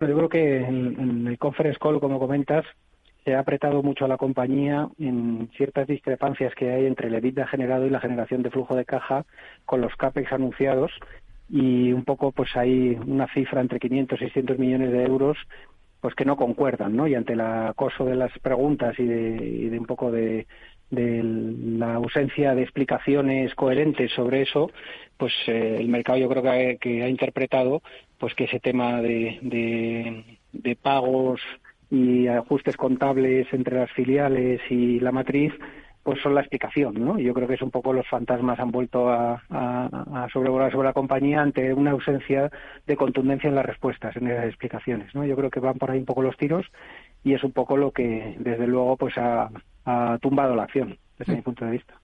Yo creo que en, el conference call, como comentas, se ha apretado mucho a la compañía en ciertas discrepancias que hay entre el EBITDA generado y la generación de flujo de caja con los CAPEX anunciados y un poco pues hay una cifra entre 500 y 600 millones de euros pues que no concuerdan, ¿no? Y ante el acoso de las preguntas y de, un poco de, la ausencia de explicaciones coherentes sobre eso, pues eh, el mercado yo creo que ha, interpretado pues que ese tema de, de pagos y ajustes contables entre las filiales y la matriz pues son la explicación, ¿no? Yo creo que es un poco los fantasmas han vuelto a, a, sobrevolar sobre la compañía ante una ausencia de contundencia en las respuestas, en esas explicaciones, ¿no? Yo creo que van por ahí un poco los tiros y es un poco lo que, desde luego, pues ha, tumbado la acción, desde mi punto de vista.